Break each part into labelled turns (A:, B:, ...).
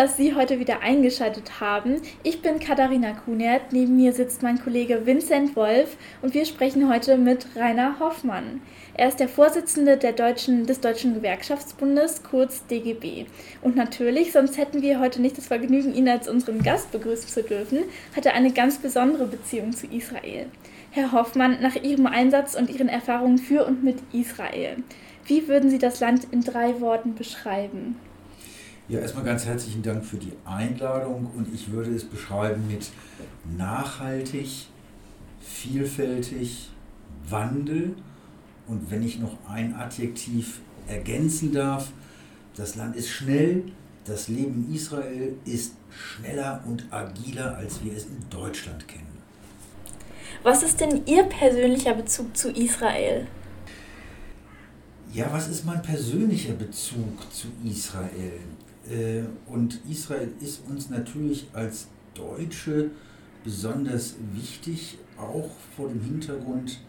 A: dass Sie heute wieder eingeschaltet haben. Ich bin Katharina Kunert, neben mir sitzt mein Kollege Vincent Wolf und wir sprechen heute mit Rainer Hoffmann. Er ist der Vorsitzende der Deutschen, des Deutschen Gewerkschaftsbundes, kurz DGB. Und natürlich, sonst hätten wir heute nicht das Vergnügen, ihn als unseren Gast begrüßen zu dürfen, hat er eine ganz besondere Beziehung zu Israel. Herr Hoffmann, nach Ihrem Einsatz und Ihren Erfahrungen für und mit Israel, wie würden Sie das Land in drei Worten beschreiben?
B: Ja, erstmal ganz herzlichen Dank für die Einladung und ich würde es beschreiben mit nachhaltig, vielfältig, Wandel und wenn ich noch ein Adjektiv ergänzen darf, das Land ist schnell, das Leben in Israel ist schneller und agiler, als wir es in Deutschland kennen.
A: Was ist denn Ihr persönlicher Bezug zu Israel?
B: Ja, was ist mein persönlicher Bezug zu Israel? Äh, und Israel ist uns natürlich als Deutsche besonders wichtig, auch vor dem Hintergrund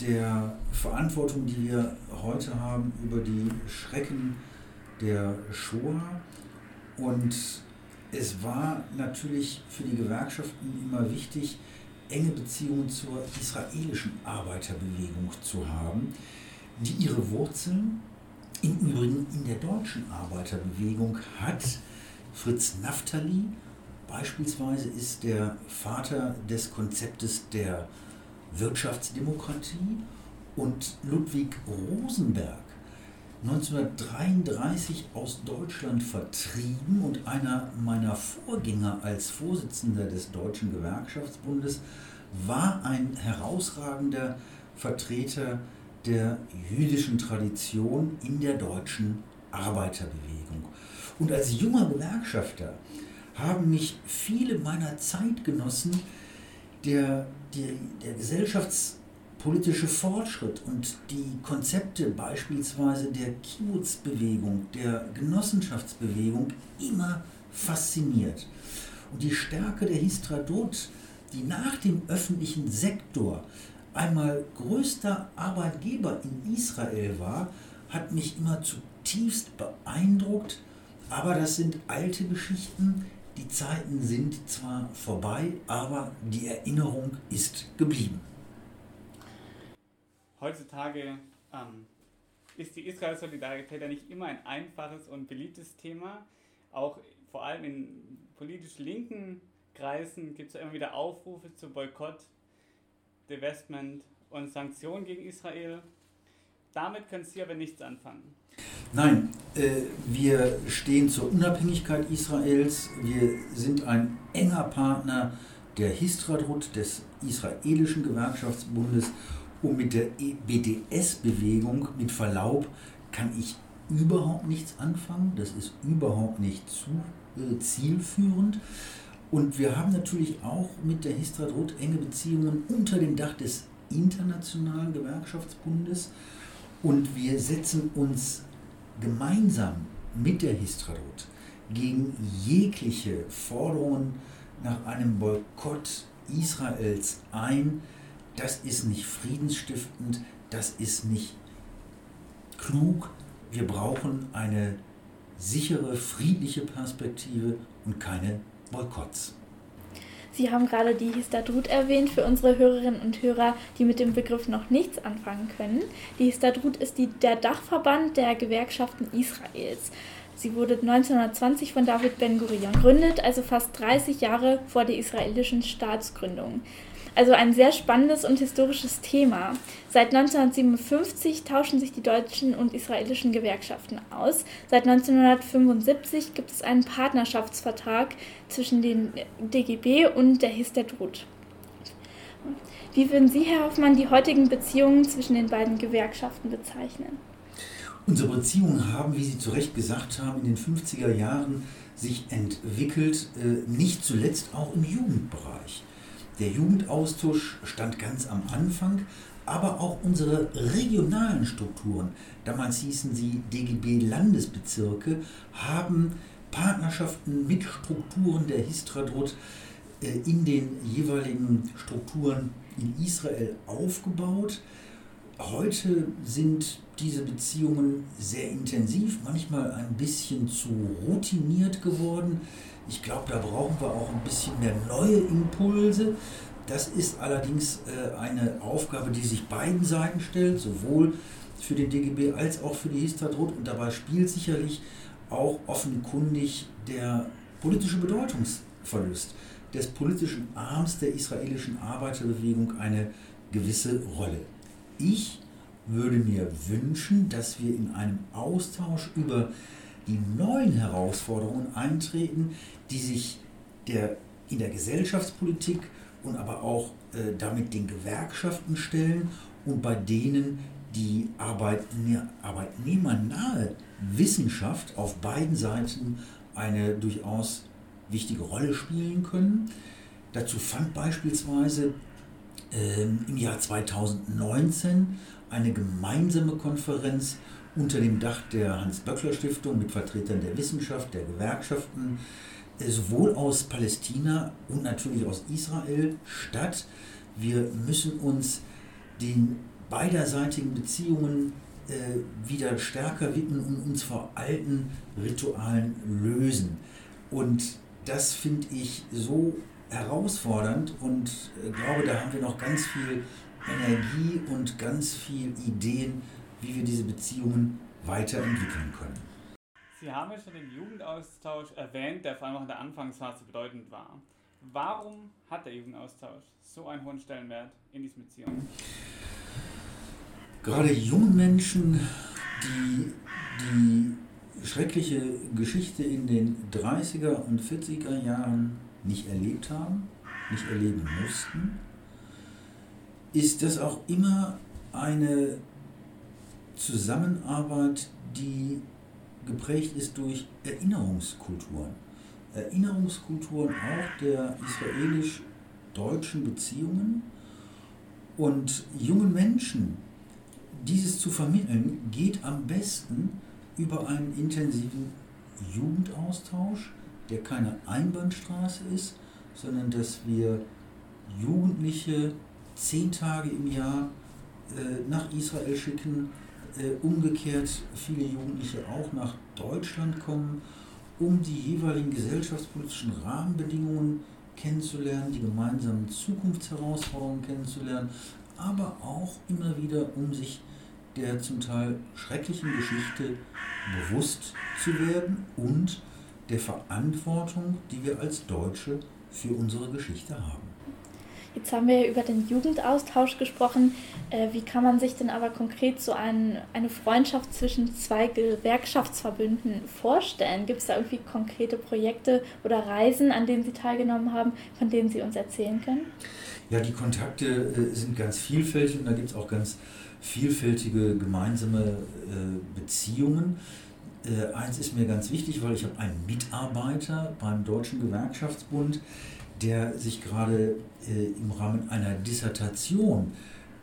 B: der Verantwortung, die wir heute haben über die Schrecken der Shoah. Und es war natürlich für die Gewerkschaften immer wichtig, enge Beziehungen zur israelischen Arbeiterbewegung zu haben, die ihre Wurzeln im Übrigen in der deutschen Arbeiterbewegung hat. Fritz Naftali beispielsweise ist der Vater des Konzeptes der Wirtschaftsdemokratie und Ludwig Rosenberg 1933 aus Deutschland vertrieben und einer meiner Vorgänger als Vorsitzender des Deutschen Gewerkschaftsbundes war ein herausragender Vertreter der jüdischen Tradition in der deutschen Arbeiterbewegung. Und als junger Gewerkschafter haben mich viele meiner Zeitgenossen der, der, der Gesellschafts- politische Fortschritt und die Konzepte beispielsweise der Kibbutz-Bewegung, der Genossenschaftsbewegung immer fasziniert. Und die Stärke der Histradot, die nach dem öffentlichen Sektor einmal größter Arbeitgeber in Israel war, hat mich immer zutiefst beeindruckt. Aber das sind alte Geschichten. Die Zeiten sind zwar vorbei, aber die Erinnerung ist geblieben
C: heutzutage ähm, ist die Israel-Solidarität ja nicht immer ein einfaches und beliebtes Thema. Auch vor allem in politisch linken Kreisen gibt es ja immer wieder Aufrufe zu Boykott, Divestment und Sanktionen gegen Israel. Damit können Sie aber nichts anfangen.
B: Nein, äh, wir stehen zur Unabhängigkeit Israels. Wir sind ein enger Partner der Histradrut, des israelischen Gewerkschaftsbundes und mit der e BDS-Bewegung, mit Verlaub, kann ich überhaupt nichts anfangen. Das ist überhaupt nicht zu, äh, zielführend. Und wir haben natürlich auch mit der Histradrut enge Beziehungen unter dem Dach des Internationalen Gewerkschaftsbundes. Und wir setzen uns gemeinsam mit der Histradrut gegen jegliche Forderungen nach einem Boykott Israels ein das ist nicht friedensstiftend, das ist nicht klug. Wir brauchen eine sichere, friedliche Perspektive und keine Boykotts.
A: Sie haben gerade die Histadrut erwähnt für unsere Hörerinnen und Hörer, die mit dem Begriff noch nichts anfangen können. Die Histadrut ist die, der Dachverband der Gewerkschaften Israels. Sie wurde 1920 von David Ben-Gurion gegründet, also fast 30 Jahre vor der israelischen Staatsgründung. Also ein sehr spannendes und historisches Thema. Seit 1957 tauschen sich die deutschen und israelischen Gewerkschaften aus. Seit 1975 gibt es einen Partnerschaftsvertrag zwischen den DGB und der Histadrut. Wie würden Sie, Herr Hoffmann, die heutigen Beziehungen zwischen den beiden Gewerkschaften bezeichnen?
B: Unsere Beziehungen haben, wie Sie zu Recht gesagt haben, in den 50er Jahren sich entwickelt, äh, nicht zuletzt auch im Jugendbereich. Der Jugendaustausch stand ganz am Anfang, aber auch unsere regionalen Strukturen, damals hießen sie DGB Landesbezirke, haben Partnerschaften mit Strukturen der Histradrut äh, in den jeweiligen Strukturen in Israel aufgebaut. heute sind diese Beziehungen sehr intensiv, manchmal ein bisschen zu routiniert geworden. Ich glaube, da brauchen wir auch ein bisschen mehr neue Impulse. Das ist allerdings äh, eine Aufgabe, die sich beiden Seiten stellt, sowohl für den DGB als auch für die Histadrut. Und dabei spielt sicherlich auch offenkundig der politische Bedeutungsverlust des politischen Arms der israelischen Arbeiterbewegung eine gewisse Rolle. Ich würde mir wünschen, dass wir in einem Austausch über die neuen Herausforderungen eintreten, die sich der, in der Gesellschaftspolitik und aber auch äh, damit den Gewerkschaften stellen und bei denen die Arbeitne arbeitnehmernahe Wissenschaft auf beiden Seiten eine durchaus wichtige Rolle spielen können. Dazu fand beispielsweise äh, im Jahr 2019 eine gemeinsame Konferenz unter dem Dach der Hans-Böckler-Stiftung mit Vertretern der Wissenschaft, der Gewerkschaften, äh, sowohl aus Palästina und natürlich aus Israel statt. Wir müssen uns den beiderseitigen Beziehungen äh, wieder stärker widmen und uns vor alten Ritualen lösen. Und das finde ich so herausfordernd und äh, glaube, da haben wir noch ganz viel Energie und ganz viel Ideen, wie wir diese Beziehungen weiterentwickeln können.
C: Sie haben ja schon den Jugendaustausch erwähnt, der vor allem auch in der Anfangsphase bedeutend war. Warum hat der Jugendaustausch so einen hohen Stellenwert in diesen Beziehungen?
B: Gerade jungen Menschen, die die schreckliche Geschichte in den 30er und 40er Jahren nicht erlebt haben, nicht erleben mussten, ist das auch immer eine Zusammenarbeit, die geprägt ist durch Erinnerungskulturen. Erinnerungskulturen auch der israelisch-deutschen Beziehungen und jungen Menschen dieses zu vermitteln, geht am besten über einen intensiven Jugendaustausch, der keine Einbahnstraße ist, sondern dass wir Jugendliche zehn Tage im Jahr äh, nach Israel schicken, umgekehrt viele Jugendliche auch nach Deutschland kommen, um die jeweiligen gesellschaftspolitischen Rahmenbedingungen kennenzulernen, die gemeinsamen Zukunftsherausforderungen kennenzulernen, aber auch immer wieder, um sich der zum Teil schrecklichen Geschichte bewusst zu werden und der Verantwortung, die wir als Deutsche für unsere Geschichte haben.
A: Jetzt haben wir über den Jugendaustausch gesprochen. Äh, wie kann man sich denn aber konkret so ein, eine Freundschaft zwischen zwei Gewerkschaftsverbünden vorstellen? Gibt es da irgendwie konkrete Projekte oder Reisen, an denen Sie teilgenommen haben, von denen Sie uns erzählen können?
B: Ja, die Kontakte äh, sind ganz vielfältig und da gibt es auch ganz vielfältige gemeinsame äh, Beziehungen. Äh, eins ist mir ganz wichtig, weil ich habe einen Mitarbeiter beim Deutschen Gewerkschaftsbund, der sich gerade äh, im Rahmen einer Dissertation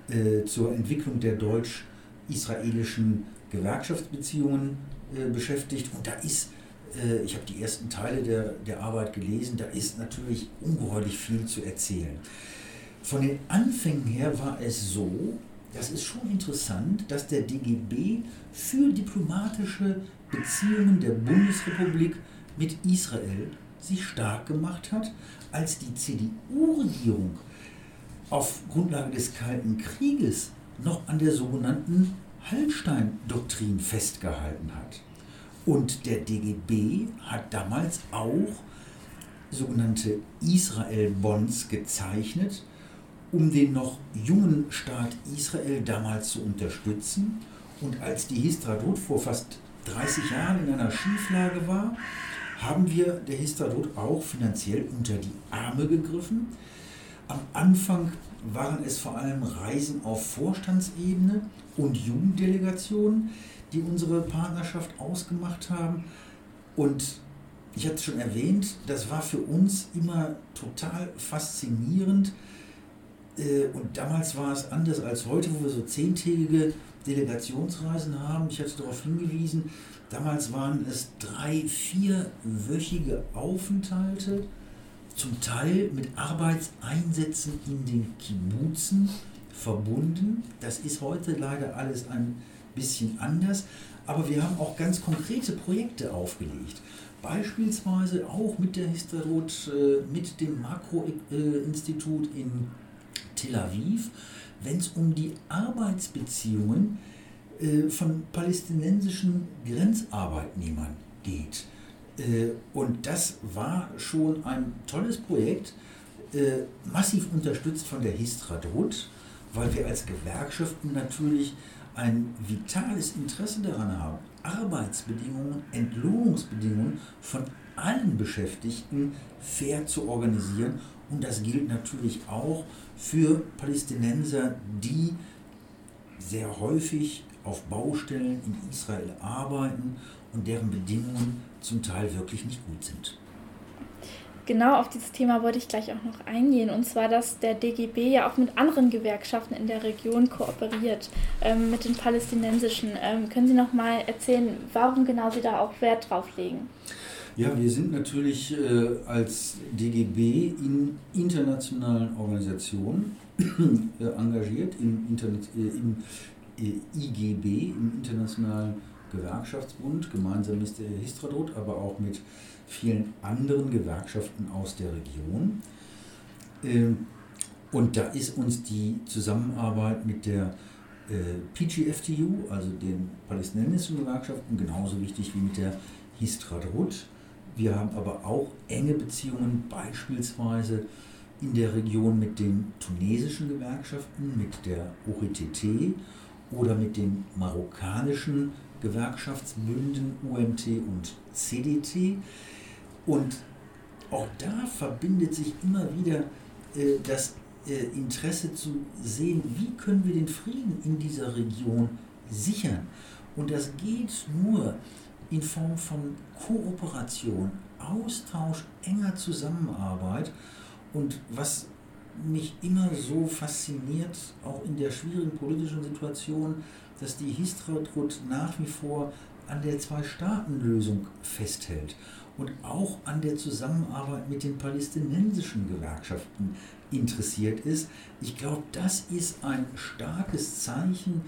B: äh, zur Entwicklung der deutsch-israelischen Gewerkschaftsbeziehungen äh, beschäftigt. Und da ist, ich habe die ersten Teile der, der Arbeit gelesen, da ist natürlich ungeheuerlich viel zu erzählen. Von den Anfängen her war es so, das ist schon interessant, dass der DGB für diplomatische Beziehungen der Bundesrepublik mit Israel sich stark gemacht hat, als die CDU-Regierung auf Grundlage des Kalten Krieges noch an der sogenannten Hallstein-Doktrin festgehalten hat. Und der DGB hat damals auch sogenannte Israel-Bonds gezeichnet, um den noch jungen Staat Israel damals zu unterstützen. Und als die Histradot vor fast 30 Jahren in einer Schieflage war, haben wir der Histadrut auch finanziell unter die Arme gegriffen. Am Anfang waren es vor allem Reisen auf Vorstandsebene und Jugenddelegationen, die unsere Partnerschaft ausgemacht haben. Und ich hatte es schon erwähnt, das war für uns immer total faszinierend. Äh, und damals war es anders als heute, wo wir so zehntägige Delegationsreisen haben. Ich hatte darauf hingewiesen, Damals waren es drei, vierwöchige Aufenthalte, zum Teil mit Arbeitseinsätzen in den Kibbuzen verbunden. Das ist heute leider alles ein bisschen anders, aber wir haben auch ganz konkrete Projekte aufgelegt. Beispielsweise auch mit der Histadrut, äh, mit dem Makro-Institut in Tel Aviv, wenn es um die Arbeitsbeziehungen äh, von palästinensischen Grenzarbeitnehmern geht. Äh, und das war schon ein tolles Projekt, massiv unterstützt von der Histadrut, weil wir als Gewerkschaften natürlich ein vitales Interesse daran haben, Arbeitsbedingungen, Entlohnungsbedingungen von allen Beschäftigten fair zu organisieren. Und das gilt natürlich auch für Palästinenser, die sehr häufig auf Baustellen in Israel arbeiten und deren Bedingungen zum Teil wirklich nicht gut sind
A: genau auf dieses Thema wollte ich gleich auch noch eingehen. Und zwar, dass der DGB ja auch mit anderen Gewerkschaften in der Region kooperiert, ähm, mit den palästinensischen. Ähm, können Sie noch mal erzählen, warum genau Sie da auch Wert drauf legen?
B: Ja, wir sind natürlich äh, als DGB in internationalen Organisationen äh, engagiert, im, Internet, äh, im äh, IGB, im Internationalen Gewerkschaftsbund, gemeinsam mit der Histradot, aber auch mit vielen anderen Gewerkschaften aus der Region. Ähm, und da ist uns die Zusammenarbeit mit der äh, PGFTU, also den palästinensischen Gewerkschaften, genauso wichtig wie mit der Histradrut. Wir haben aber auch enge Beziehungen beispielsweise in der Region mit den tunesischen Gewerkschaften, mit der OETT oder mit den marokkanischen Gewerkschaftsbünden UMT und CDT. Und auch da verbindet sich immer wieder äh, das äh, Interesse zu sehen, wie können wir den Frieden in dieser Region sichern. Und das geht nur in Form von Kooperation, Austausch, enger Zusammenarbeit. Und was mich immer so fasziniert, auch in der schwierigen politischen Situation, dass die Histrodrut nach wie vor an der Zwei-Staaten-Lösung festhält und auch an der Zusammenarbeit mit den palästinensischen Gewerkschaften interessiert ist. Ich glaube, das ist ein starkes Zeichen,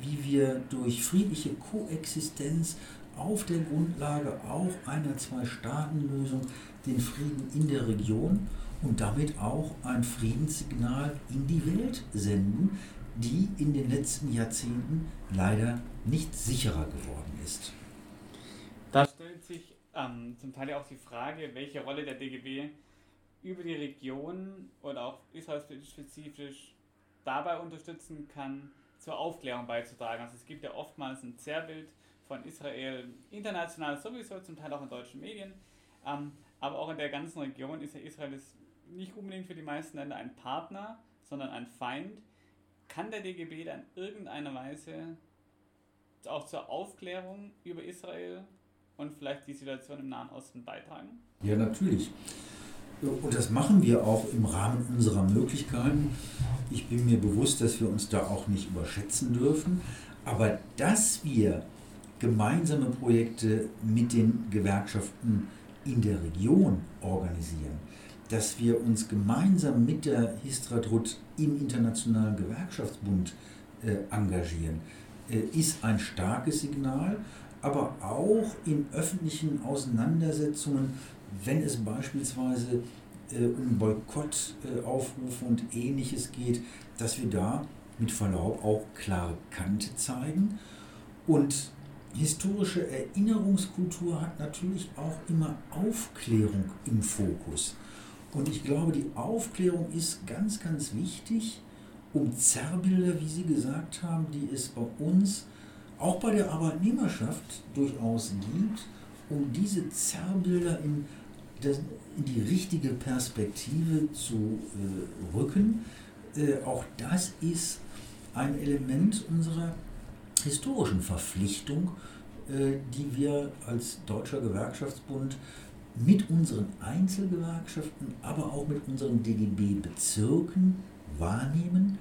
B: wie wir durch friedliche Koexistenz auf der Grundlage auch einer Zwei-Staaten-Lösung den Frieden in der Region und damit auch ein Friedenssignal in die Welt senden, die in den letzten Jahrzehnten leider nicht sicherer geworden ist.
C: Ähm, zum Teil auch die Frage, welche Rolle der DGB über die Region oder auch israelspezifisch dabei unterstützen kann, zur Aufklärung beizutragen. Also es gibt ja oftmals ein Zerrbild von Israel international sowieso, zum Teil auch in deutschen Medien, ähm, aber auch in der ganzen Region ist ja Israel nicht unbedingt für die meisten Länder ein Partner, sondern ein Feind. Kann der DGB dann irgendeiner Weise auch zur Aufklärung über Israel und vielleicht die Situation im Nahen Osten beitragen?
B: Ja, natürlich. Und das machen wir auch im Rahmen unserer Möglichkeiten. Ich bin mir bewusst, dass wir uns da auch nicht überschätzen dürfen. Aber dass wir gemeinsame Projekte mit den Gewerkschaften in der Region organisieren, dass wir uns gemeinsam mit der Histradrut im Internationalen Gewerkschaftsbund äh, engagieren, äh, ist ein starkes Signal aber auch in öffentlichen Auseinandersetzungen, wenn es beispielsweise äh, um Boykottaufrufe äh, und ähnliches geht, dass wir da mit Verlaub auch klare Kante zeigen. Und historische Erinnerungskultur hat natürlich auch immer Aufklärung im Fokus. Und ich glaube, die Aufklärung ist ganz, ganz wichtig, um Zerrbilder, wie Sie gesagt haben, die es bei uns auch bei der Arbeitnehmerschaft durchaus gibt, um diese Zerrbilder in, in die richtige Perspektive zu äh, rücken. Äh, auch das ist ein Element unserer historischen Verpflichtung, äh, die wir als Deutscher Gewerkschaftsbund mit unseren Einzelgewerkschaften, aber auch mit unseren DGB-Bezirken wahrnehmen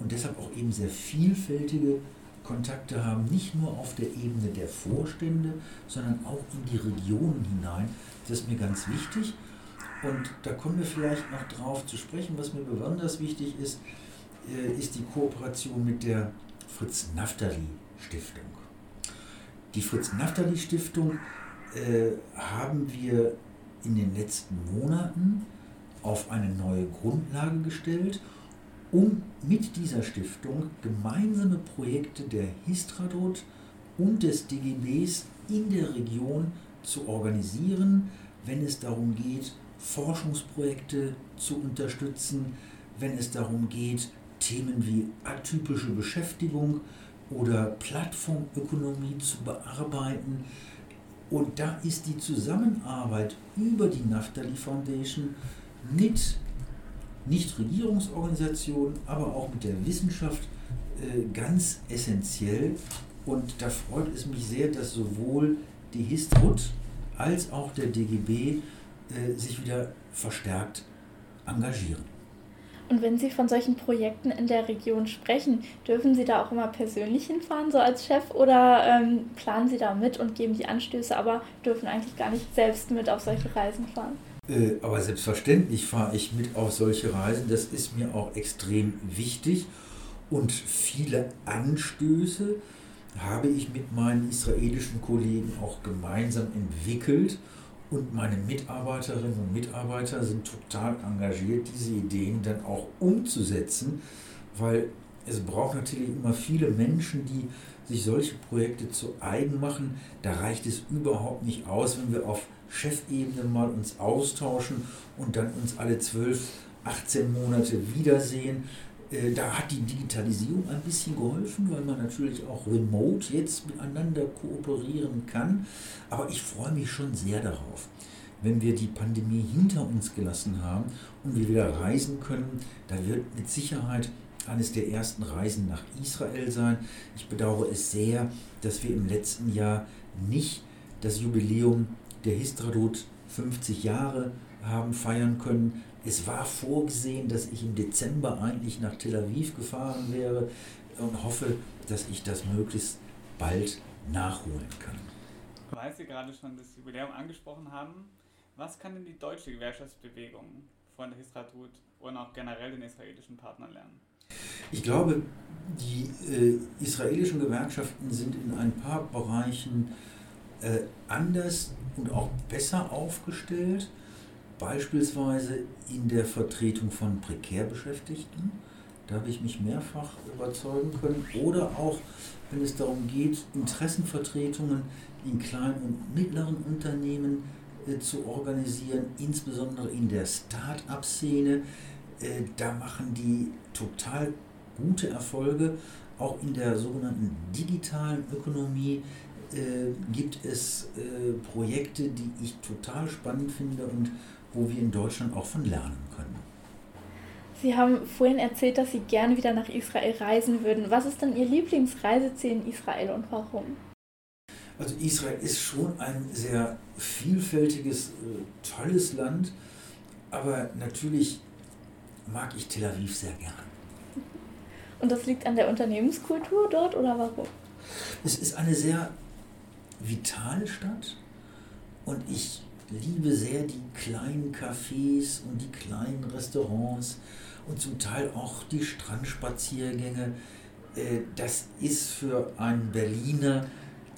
B: und deshalb auch eben sehr vielfältige Kontakte haben, nicht nur auf der Ebene der Vorstände, sondern auch in die Regionen hinein. Das ist mir ganz wichtig. Und da kommen wir vielleicht noch drauf zu sprechen, was mir besonders wichtig ist. äh, ist die Kooperation mit der Fritz Naftali Stiftung. Die Fritz Naftali Stiftung äh, haben wir in den letzten Monaten auf eine neue Grundlage gestellt, um mit dieser Stiftung gemeinsame Projekte der Histradot und des DGBs in der Region zu organisieren, wenn es darum geht, Forschungsprojekte zu unterstützen, wenn es darum geht, Themen wie atypische Beschäftigung oder Plattformökonomie zu bearbeiten. Und da ist die Zusammenarbeit über die Naftali Foundation mit Nichtregierungsorganisationen, aber auch mit der Wissenschaft äh, ganz essentiell. Und da freut es mich sehr, dass sowohl die Histrut als auch der DGB äh, sich wieder verstärkt engagieren.
A: Und wenn Sie von solchen Projekten in der Region sprechen, dürfen Sie da auch immer persönlich hinfahren, so als Chef, oder ähm, planen Sie da mit und geben die Anstöße, aber dürfen eigentlich gar nicht selbst mit auf solche Reisen fahren?
B: Äh, aber selbstverständlich fahre ich mit auf solche Reisen. Das ist mir auch extrem wichtig. Und viele Anstöße habe ich mit meinen israelischen Kollegen auch gemeinsam entwickelt. Und meine Mitarbeiterinnen und Mitarbeiter sind total engagiert, diese Ideen dann auch umzusetzen, weil es braucht natürlich immer viele Menschen, die sich solche Projekte zu eigen machen. Da reicht es überhaupt nicht aus, wenn wir auf Chefebene mal uns austauschen und dann uns alle 12, 18 Monate wiedersehen. Äh, da hat die Digitalisierung ein bisschen geholfen, weil man natürlich auch remote jetzt miteinander kooperieren kann. Aber ich freue mich schon sehr darauf, wenn wir die Pandemie hinter uns gelassen haben und wir wieder reisen können. Da wird mit Sicherheit eines der ersten Reisen nach Israel sein. Ich bedauere es sehr, dass wir im letzten Jahr nicht das Jubiläum der Histradot 50 Jahre haben feiern können. Es war vorgesehen, dass ich im Dezember eigentlich nach Tel Aviv gefahren wäre und hoffe, dass ich das möglichst bald nachholen kann.
C: Weil Sie gerade schon das Jubiläum angesprochen haben, was kann denn die deutsche Gewerkschaftsbewegung von der Histradut und auch generell den israelischen Partnern lernen?
B: Ich glaube, die äh, israelischen Gewerkschaften sind in ein paar Bereichen äh, anders und auch besser aufgestellt, beispielsweise in der Vertretung von Prekärbeschäftigten. Da habe ich mich mehrfach überzeugen können. Oder auch, wenn es darum geht, Interessenvertretungen in kleinen und mittleren Unternehmen äh, zu organisieren, insbesondere in der Start-up-Szene. Äh, da machen die total gute Erfolge. Auch in der sogenannten digitalen Ökonomie äh, gibt es äh, Projekte, die ich total spannend finde und wo wir in Deutschland auch von lernen können.
A: Sie haben vorhin erzählt, dass Sie gerne wieder nach Israel reisen würden. Was ist denn Ihr Lieblingsreiseziel in Israel und warum?
B: Also Israel ist schon ein sehr vielfältiges, äh, tolles Land, aber natürlich mag ich Tel Aviv sehr gern.
A: Und das liegt an der Unternehmenskultur dort oder warum?
B: Es ist eine sehr vitale Stadt und ich liebe sehr die kleinen Cafés und die kleinen Restaurants und zum Teil auch die Strandspaziergänge. Äh, das ist für einen Berliner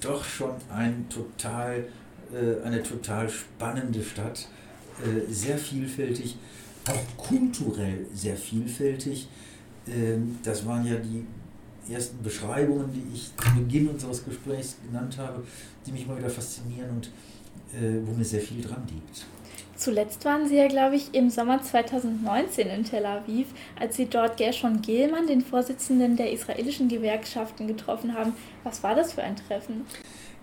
B: doch schon ein total, äh, eine total spannende Stadt, äh, sehr vielfältig, auch kulturell sehr vielfältig. Ähm, das waren ja die ersten Beschreibungen, die ich zu Beginn unseres Gesprächs genannt habe, die mich mal wieder faszinieren und äh, wo mir sehr viel dran liegt.
A: Zuletzt waren Sie ja, glaube ich, im Sommer 2019 in Tel Aviv, als Sie dort Gershon Gehlmann, den Vorsitzenden der israelischen Gewerkschaften, getroffen haben. Was war das für ein Treffen?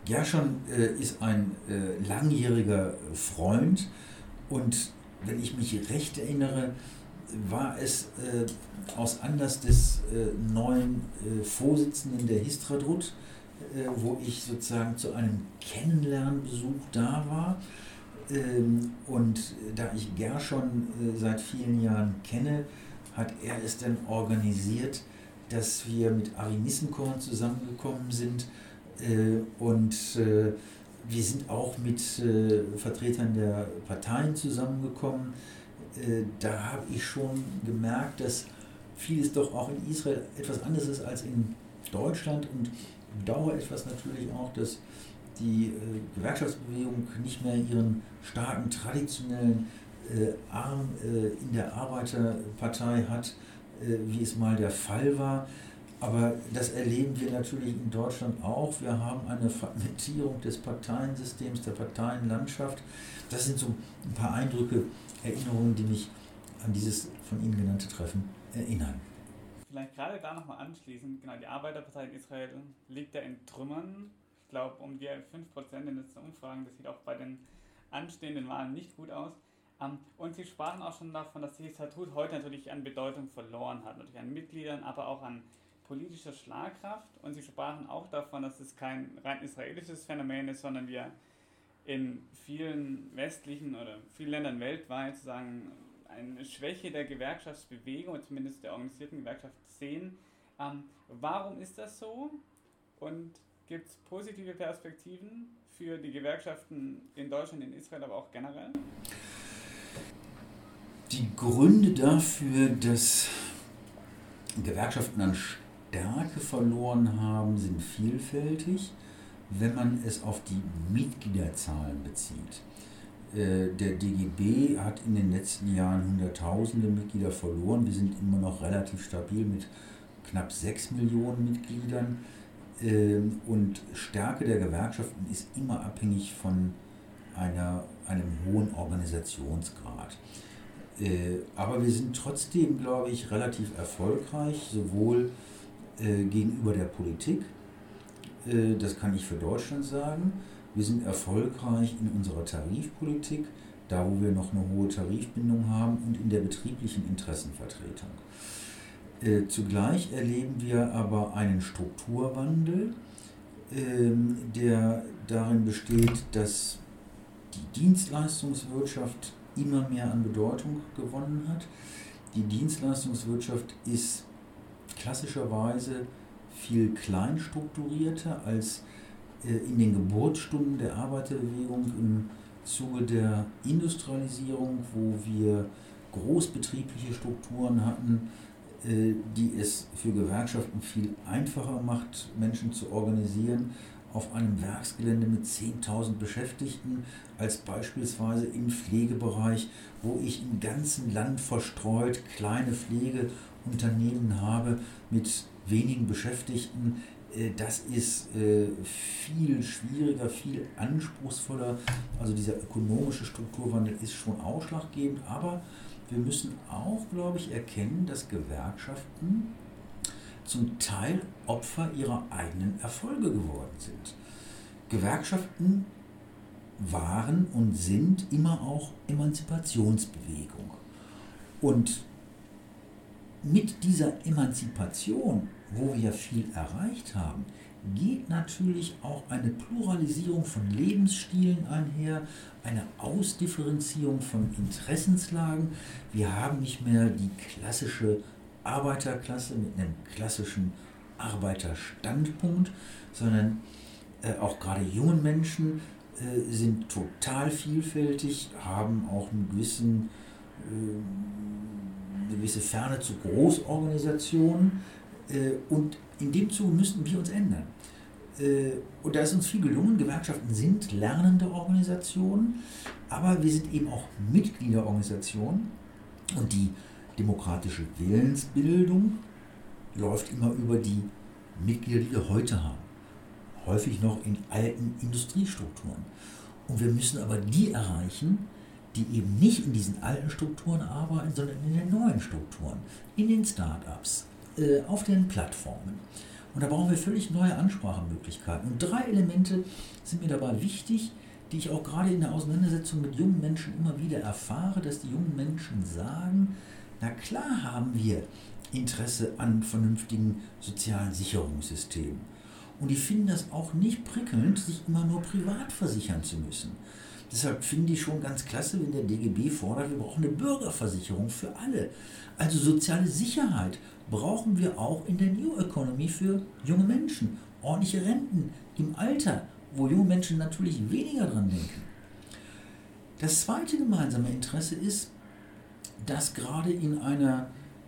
B: Gershon äh, ist ein äh, langjähriger Freund und wenn ich mich recht erinnere, war es äh, aus Anlass des äh, neuen äh, Vorsitzenden der Histradrut, äh, wo ich sozusagen zu einem Kennenlernbesuch da war. Ähm, und da ich Gershon äh, seit vielen Jahren kenne, hat er es dann organisiert, dass wir mit Ari Nissenkorn zusammengekommen sind äh, und wir sind auch mit Vertretern der Parteien zusammengekommen äh, da habe ich schon gemerkt, dass vieles doch auch in Israel etwas anderes ist als in Deutschland und bedauere etwas natürlich auch, dass die äh, Gewerkschaftsbewegung nicht mehr ihren starken traditionellen äh, Arm äh, in der Arbeiterpartei hat, äh, wie es mal der Fall war. Aber das erleben wir natürlich in Deutschland auch. Wir haben eine Fragmentierung des Parteiensystems, der Parteienlandschaft. Das sind so ein paar Eindrücke, Erinnerungen, die mich an dieses von Ihnen genannte Treffen erinnern.
C: Vielleicht gerade da nochmal anschließend, genau, die Arbeiterpartei in Israel liegt ja in Trümmern. Ich glaube, um die 5% in den letzten Umfragen, das sieht auch bei den anstehenden Wahlen nicht gut aus. Ähm, und Sie sprachen auch schon davon, dass die Statut heute natürlich an Bedeutung verloren hat, natürlich an Mitgliedern, aber auch an politischer Schlagkraft. Und Sie sprachen auch davon, dass es kein rein israelisches Phänomen ist, sondern wir in vielen westlichen oder vielen Ländern weltweit sagen, eine Schwäche der Gewerkschaftsbewegung, zumindest der organisierten Gewerkschaft sehen. Ähm, warum ist das so? Und gibt es positive Perspektiven für die Gewerkschaften in Deutschland, in Israel, aber auch generell?
B: Die Gründe dafür, dass Gewerkschaften an Stärke verloren haben, sind vielfältig, wenn man es auf die Mitgliederzahlen bezieht. Äh, der DGB hat in den letzten Jahren Hunderttausende Mitglieder verloren. Wir sind immer noch relativ stabil mit knapp 6 Millionen Mitgliedern. Ähm, und Stärke der Gewerkschaften ist immer abhängig von einer, einem hohen Organisationsgrad. Äh, aber wir sind trotzdem, glaube ich, relativ erfolgreich, sowohl äh, gegenüber der Politik, das kann ich für Deutschland sagen, wir sind erfolgreich in unserer Tarifpolitik, da wo wir noch eine hohe Tarifbindung haben und in der betrieblichen Interessenvertretung. Äh, zugleich erleben wir aber einen Strukturwandel, ähm, der darin besteht, dass die Dienstleistungswirtschaft immer mehr an Bedeutung gewonnen hat. Die Dienstleistungswirtschaft ist klassischerweise viel kleinstrukturierter als äh, in den Geburtsstunden der Arbeiterbewegung im Zuge der Industrialisierung, wo wir großbetriebliche Strukturen hatten, äh, die es für Gewerkschaften viel einfacher macht, Menschen zu organisieren auf einem Werksgelände mit 10.000 Beschäftigten, als beispielsweise im Pflegebereich, wo ich im ganzen Land verstreut kleine Pflegeunternehmen habe mit wenigen Beschäftigten, äh, das ist äh, viel schwieriger, viel anspruchsvoller. Also dieser ökonomische Strukturwandel ist schon ausschlaggebend, aber wir müssen auch, glaube ich, erkennen, dass Gewerkschaften zum Teil Opfer ihrer eigenen Erfolge geworden sind. Gewerkschaften waren und sind immer auch Emanzipationsbewegung. Und mit dieser Emanzipation wo wir viel erreicht haben, geht natürlich auch eine Pluralisierung von Lebensstilen einher, eine Ausdifferenzierung von Interessenslagen. Wir haben nicht mehr die klassische Arbeiterklasse mit einem klassischen Arbeiterstandpunkt, sondern äh, auch gerade junge Menschen äh, sind total vielfältig, haben auch einen gewissen, äh, gewisse Ferne zu Großorganisationen äh, und in dem Zuge müssten wir uns ändern. Äh, und da ist uns viel gelungen. Gewerkschaften sind lernende Organisationen, aber wir sind eben auch Mitgliederorganisationen. Und die demokratische Willensbildung läuft immer über die Mitglieder, die wir heute haben. Häufig noch in alten Industriestrukturen. Und wir müssen aber die erreichen, die eben nicht in diesen alten Strukturen arbeiten, sondern in den neuen Strukturen, in den Start-ups, äh, auf den Plattformen. Und da brauchen wir völlig neue Ansprachemöglichkeiten. Und drei Elemente sind mir dabei wichtig, die ich auch gerade in der Auseinandersetzung mit jungen Menschen immer wieder erfahre, dass die jungen Menschen sagen, na klar haben wir Interesse an vernünftigen sozialen Sicherungssystemen. Und die finden das auch nicht prickelnd, sich immer nur privat versichern zu müssen. Deshalb finde ich schon ganz klasse, wenn der DGB fordert, wir brauchen eine Bürgerversicherung für alle. Also soziale Sicherheit brauchen wir auch in der New Economy für junge Menschen. Ordentliche Renten im Alter, wo junge Menschen natürlich weniger dran denken. Das zweite gemeinsame Interesse ist, dass gerade in einer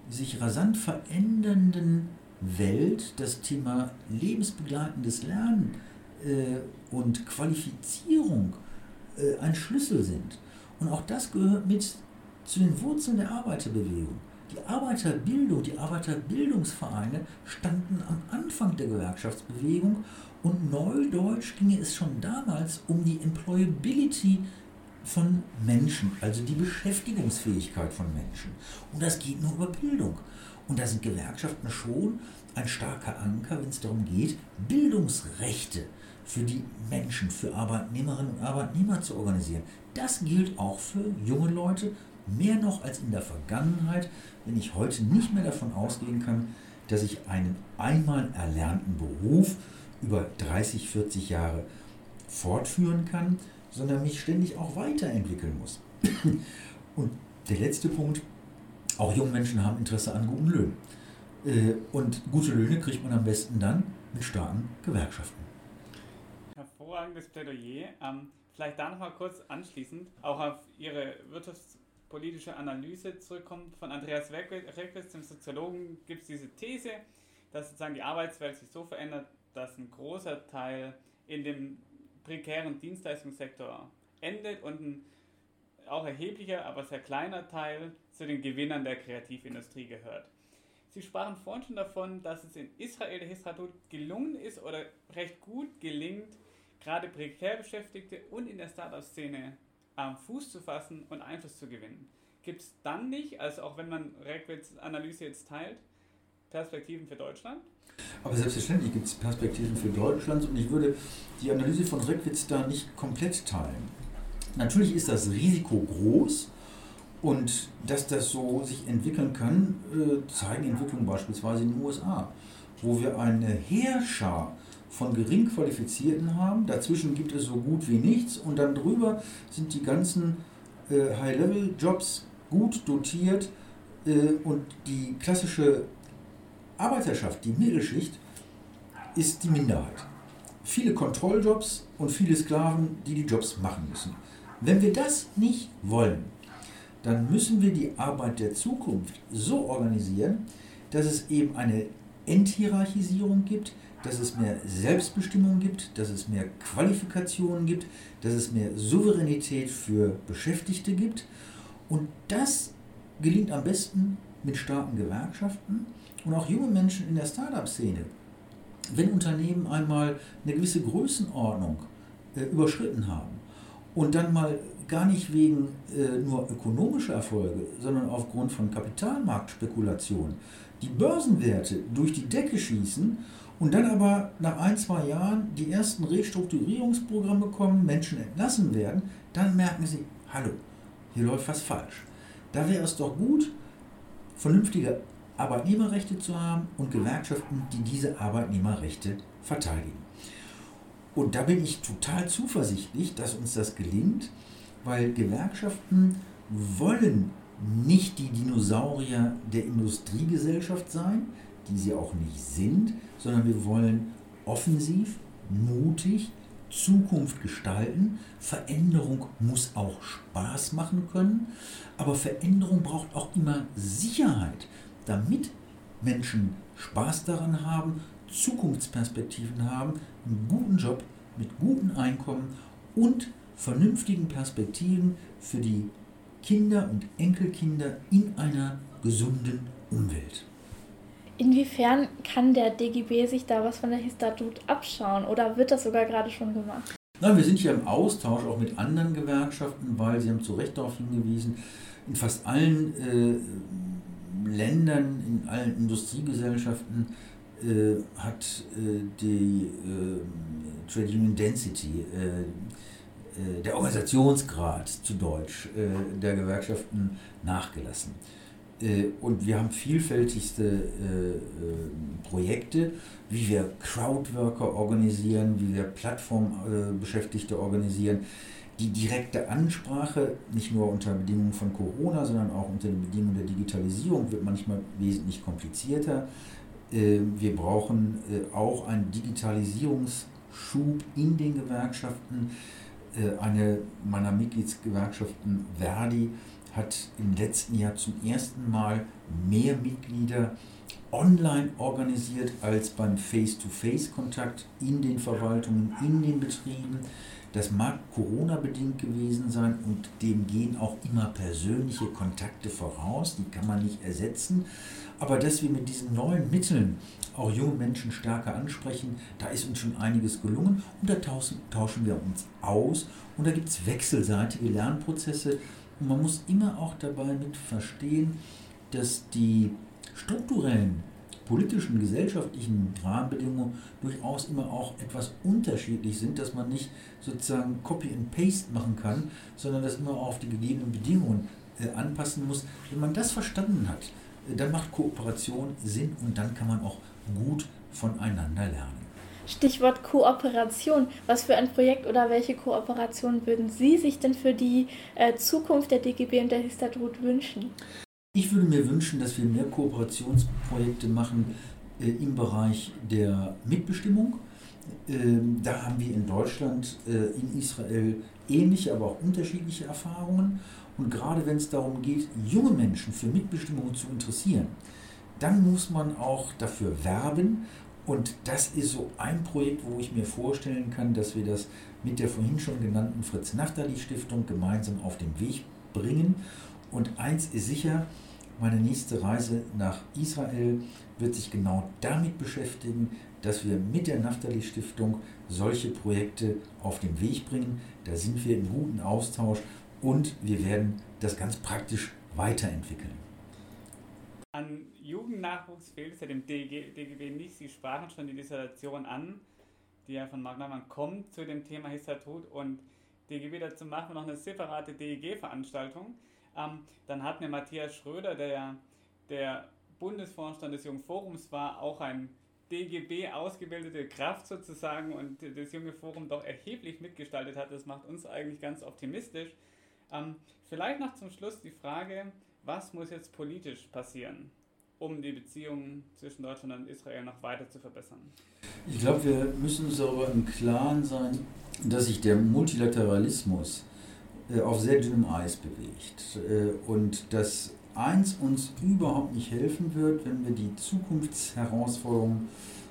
B: sich rasant verändernden Welt das Thema lebensbegleitendes Lernen äh, und Qualifizierung äh, ein Schlüssel sind. Und auch das gehört mit zu den Wurzeln der Arbeiterbewegung. Die Arbeiterbildung, die Arbeiterbildungsvereine standen am Anfang der Gewerkschaftsbewegung und neudeutsch ging es schon damals um die Employability von Menschen, also die Beschäftigungsfähigkeit von Menschen. Und das geht nur über Bildung. Und da sind Gewerkschaften schon ein starker Anker, wenn es darum geht, Bildungsrechte für die Menschen, für Arbeitnehmerinnen und Arbeitnehmer zu organisieren. Das gilt auch für junge Leute, mehr noch als in der Vergangenheit, wenn ich heute nicht mehr davon ausgehen kann, dass ich einen einmal erlernten Beruf über 30, 40 Jahre fortführen kann, sondern mich ständig auch weiterentwickeln muss. Und der letzte Punkt, auch junge Menschen haben Interesse an guten Löhnen. Äh, und gute Löhne kriegt man am besten dann mit starken Gewerkschaften.
C: Hervorragendes Plädoyer. Ähm, vielleicht da nochmal kurz anschließend auch auf Ihre wirtschaftspolitische Analyse zurückkommt. Von Andreas Reckwitz, dem Soziologen, gibt es diese These, dass sozusagen die Arbeitswelt sich so verändert, dass ein großer Teil in dem prekären Dienstleistungssektor endet und ein auch erheblicher, aber sehr kleiner Teil zu den Gewinnern der Kreativindustrie gehört. Sie sprachen vorhin schon davon, dass es in Israel der Histratut gelungen ist oder recht gut gelingt, gerade prekär Beschäftigte und in der Startup-Szene am Fuß zu fassen und Einfluss zu gewinnen. Gibt es dann nicht, also auch wenn man Reckwitz Analyse jetzt teilt, Perspektiven für Deutschland?
B: Aber selbstverständlich gibt es Perspektiven für Deutschland und ich würde die Analyse von Reckwitz da nicht komplett teilen. Natürlich ist das Risiko groß und dass das so sich entwickeln kann, äh, zeigen Entwicklungen beispielsweise in den USA, wo wir eine Heerschar von gering Qualifizierten haben. Dazwischen gibt es so gut wie nichts und dann drüber sind die ganzen äh, High-Level-Jobs gut dotiert äh, und die klassische Arbeiterschaft, die Mittelschicht, ist die Minderheit. Viele Kontrolljobs und viele Sklaven, die die Jobs machen müssen. Wenn wir das nicht wollen, dann müssen wir die Arbeit der Zukunft so organisieren, dass es eben eine Enthierarchisierung gibt, dass es mehr Selbstbestimmung gibt, dass es mehr Qualifikationen gibt, dass es mehr Souveränität für Beschäftigte gibt. Und das gelingt am besten mit starken Gewerkschaften und auch junge Menschen in der Startup-Szene. Wenn Unternehmen einmal eine gewisse Größenordnung äh, überschritten haben und dann mal gar nicht wegen äh, nur ökonomischer Erfolge, sondern aufgrund von Kapitalmarktspekulationen die Börsenwerte durch die Decke schießen und dann aber nach ein, zwei Jahren die ersten Restrukturierungsprogramme kommen, Menschen entlassen werden, dann merken sie, hallo, hier läuft was falsch. Da wäre es doch gut, vernünftige Arbeitnehmerrechte zu haben und Gewerkschaften, die diese Arbeitnehmerrechte verteidigen. Und da bin ich total zuversichtlich, dass uns das gelingt, weil Gewerkschaften wollen nicht die Dinosaurier der Industriegesellschaft sein, die sie auch nicht sind, sondern wir wollen offensiv, mutig Zukunft gestalten. Veränderung muss auch Spaß machen können, aber Veränderung braucht auch immer Sicherheit, damit Menschen Spaß daran haben, Zukunftsperspektiven haben, einen guten Job mit gutem Einkommen und vernünftigen Perspektiven für die Kinder und Enkelkinder in einer gesunden Umwelt.
A: Inwiefern kann der DGB sich da was von der Histatut abschauen oder wird das sogar gerade schon gemacht?
B: Nein, wir sind hier im Austausch auch mit anderen Gewerkschaften, weil Sie haben zu Recht darauf hingewiesen, in fast allen äh, Ländern, in allen Industriegesellschaften äh, hat äh, die äh, Trade Union Density, äh, äh, der Organisationsgrad zu Deutsch der Gewerkschaften nachgelassen. Und wir haben vielfältigste Projekte, wie wir Crowdworker organisieren, wie wir Plattformbeschäftigte organisieren. Die direkte Ansprache, nicht nur unter Bedingungen von Corona, sondern auch unter den Bedingungen der Digitalisierung, wird manchmal wesentlich komplizierter. Wir brauchen auch einen Digitalisierungsschub in den Gewerkschaften. Eine meiner Mitgliedsgewerkschaften, Verdi, hat im letzten Jahr zum ersten Mal mehr Mitglieder online organisiert als beim Face-to-Face-Kontakt in den Verwaltungen, in den Betrieben. Das mag Corona-bedingt gewesen sein und dem gehen auch immer persönliche Kontakte voraus, die kann man nicht ersetzen. Aber dass wir mit diesen neuen Mitteln auch junge Menschen stärker ansprechen, da ist uns schon einiges gelungen und da tauschen wir uns aus und da gibt es wechselseitige Lernprozesse und man muss immer auch dabei mit verstehen, dass die strukturellen politischen, gesellschaftlichen Rahmenbedingungen durchaus immer auch etwas unterschiedlich sind, dass man nicht sozusagen Copy and Paste machen kann, sondern das immer auf die gegebenen Bedingungen äh, anpassen muss. Wenn man das verstanden hat, äh, dann macht Kooperation Sinn und dann kann man auch gut voneinander lernen.
A: Stichwort Kooperation. Was für ein Projekt oder welche Kooperation würden Sie sich denn für die äh, Zukunft der DGB und der Histadrut wünschen?
B: Ich würde mir wünschen, dass wir mehr Kooperationsprojekte machen äh, im Bereich der Mitbestimmung. Ähm, da haben wir in Deutschland, äh, in Israel ähnliche, aber auch unterschiedliche Erfahrungen. Und gerade wenn es darum geht, junge Menschen für Mitbestimmung zu interessieren, dann muss man auch dafür werben. Und das ist so ein Projekt, wo ich mir vorstellen kann, dass wir das mit der vorhin schon genannten Fritz-Nachtali-Stiftung gemeinsam auf den Weg bringen und eins ist sicher, meine nächste Reise nach Israel wird sich genau damit beschäftigen, dass wir mit der Naftali Stiftung solche Projekte auf den Weg bringen. Da sind wir im guten Austausch und wir werden das ganz praktisch weiterentwickeln.
C: An Jugendnachwuchs fehlt es ja dem DGB nicht. Sie sprachen schon die Dissertation an, die ja von Mark Neumann kommt zu dem Thema Histatut und DGB. Dazu machen wir noch eine separate DEG-Veranstaltung. Ähm, dann hat mir Matthias Schröder, der der Bundesvorstand des Jungen Forums war, auch ein DGB ausgebildete Kraft sozusagen und das junge Forum doch erheblich mitgestaltet hat. Das macht uns eigentlich ganz optimistisch. Ähm, vielleicht noch zum Schluss die Frage, was muss jetzt politisch passieren, um die Beziehungen zwischen Deutschland und Israel noch weiter zu verbessern?
B: Ich glaube, wir müssen uns darüber im Klaren sein, dass sich der Multilateralismus äh, auf sehr dünnem Eis bewegt. Äh, und dass eins uns überhaupt nicht helfen wird, wenn wir die Zukunftsherausforderungen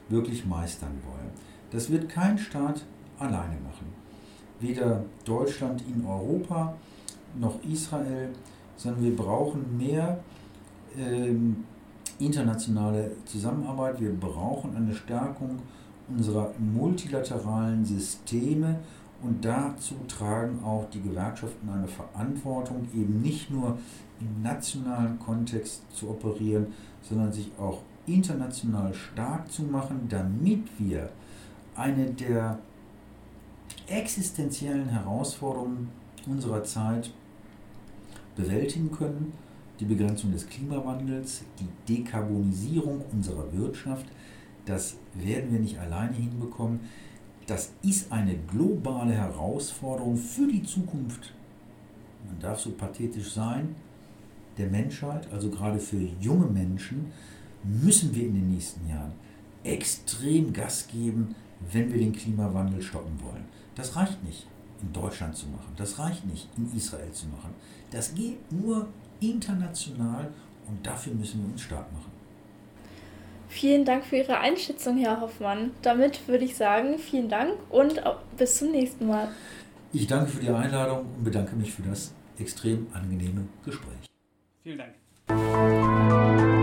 B: wirklich meistern wollen. Das wird kein Staat alleine machen. Weder Deutschland in Europa noch Israel, sondern wir brauchen mehr ähm, internationale Zusammenarbeit. Wir brauchen eine Stärkung unserer multilateralen Systeme und dazu tragen auch die Gewerkschaften eine Verantwortung, eben nicht nur im nationalen Kontext zu operieren, sondern sich auch international stark zu machen, damit wir eine der existenziellen Herausforderungen unserer Zeit bewältigen können. Die Begrenzung des Klimawandels, die Dekarbonisierung unserer Wirtschaft, das werden wir nicht alleine hinbekommen. Das ist eine globale Herausforderung für die Zukunft. Man darf so pathetisch sein, der Menschheit, also gerade für junge Menschen, müssen wir in den nächsten Jahren extrem Gas geben, wenn wir den Klimawandel stoppen wollen. Das reicht nicht in Deutschland zu machen, das reicht nicht in Israel zu machen. Das geht nur international und dafür müssen wir uns stark machen.
A: Vielen Dank für Ihre Einschätzung, Herr Hoffmann. Damit würde ich sagen, vielen Dank und bis zum nächsten Mal.
B: Ich danke für die Einladung und bedanke mich für das extrem angenehme Gespräch.
C: Vielen Dank.